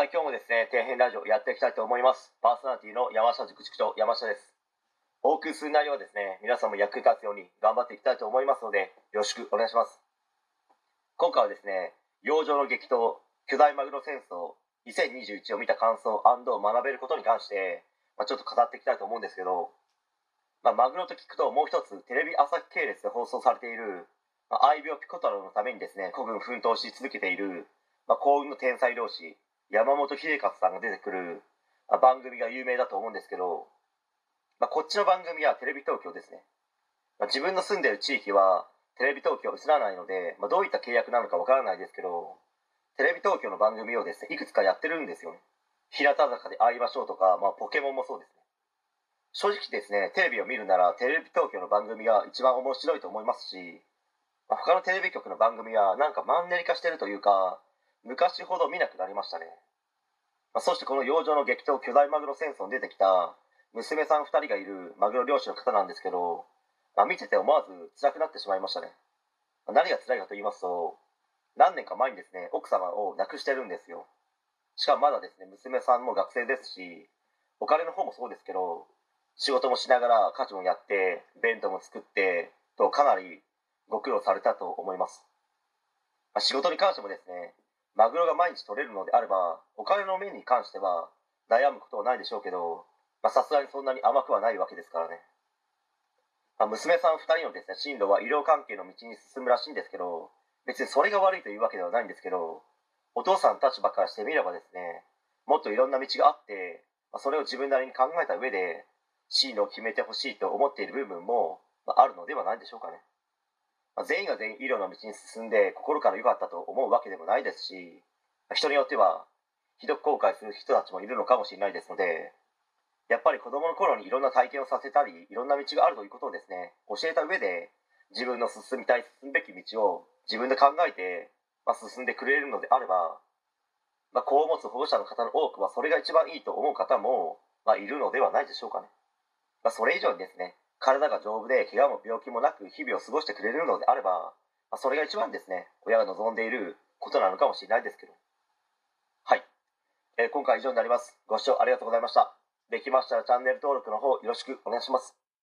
はい、今日もですね、底辺ラジオやっていきたいと思います。パーソナリティの山下塾塾長、山下です。お送りする内容はですね、皆さんも役に立つように頑張っていきたいと思いますので、よろしくお願いします。今回はですね、洋上の激闘、巨大マグロ戦争、2021を見た感想学べることに関して、まあ、ちょっと語っていきたいと思うんですけど、まあ、マグロと聞くともう一つテレビ朝日系列で放送されている、まあ、愛病ピコ太郎のためにですね、孤軍奮闘し続けている、まあ、幸運の天才漁師、山本秀勝さんが出てくる、あ、番組が有名だと思うんですけど、まあ、こっちの番組はテレビ東京ですね、まあ、自分の住んでる地域はテレビ東京映らないので、まあ、どういった契約なのかわからないですけどテレビ東京の番組をですねいくつかやってるんですよね。日向坂で会いましょうとか、まあ、ポケモンもそうですね。正直ですねテレビを見るならテレビ東京の番組が一番面白いと思いますし、まあ、他のテレビ局の番組はなんかマンネリ化してるというか昔ほど見なくなりましたね、まあ、そしてこの洋上の激闘巨大マグロ戦争に出てきた娘さん2人がいるマグロ漁師の方なんですけど、まあ、見てて思わず辛くなってしまいましたね、まあ、何が辛いかと言いますと何年か前にですね奥様を亡くしてるんですよ。しかもまだですね娘さんも学生ですしお金の方もそうですけど仕事もしながら家事もやって弁当も作ってとかなりご苦労されたと思います、まあ、仕事に関してもですねマグロが毎日取れるのであればお金の面に関しては悩むことはないでしょうけどさすがにそんなに甘くはないわけですからね、まあ、娘さん2人のですね進路は医療関係の道に進むらしいんですけど別にそれが悪いというわけではないんですけどお父さんの立場からしてみればですねもっといろんな道があって、まあ、それを自分なりに考えた上で進路を決めてほしいと思っている部分も、まあ、あるのではないでしょうかね、まあ、全員が全員医療の道に進んで心から良かったと思うわけでもないですし、人によってはひどく後悔する人たちもいるのかもしれないですのでやっぱり子供の頃にいろんな体験をさせたりいろんな道があるということをですね教えた上で自分の進みたい進むべき道を自分で考えて、まあ、進んでくれるのであれば、まあ、子を持つ保護者の方の多くはそれが一番いいと思う方も、まあ、いるのではないでしょうかね、まあ、それ以上にですね体が丈夫で怪我も病気もなく日々を過ごしてくれるのであれば、ま、それが一番ですね親が望んでいることなのかもしれないですけど。はい、えー今回は以上になります。ご視聴ありがとうございました。できましたらチャンネル登録の方よろしくお願いします。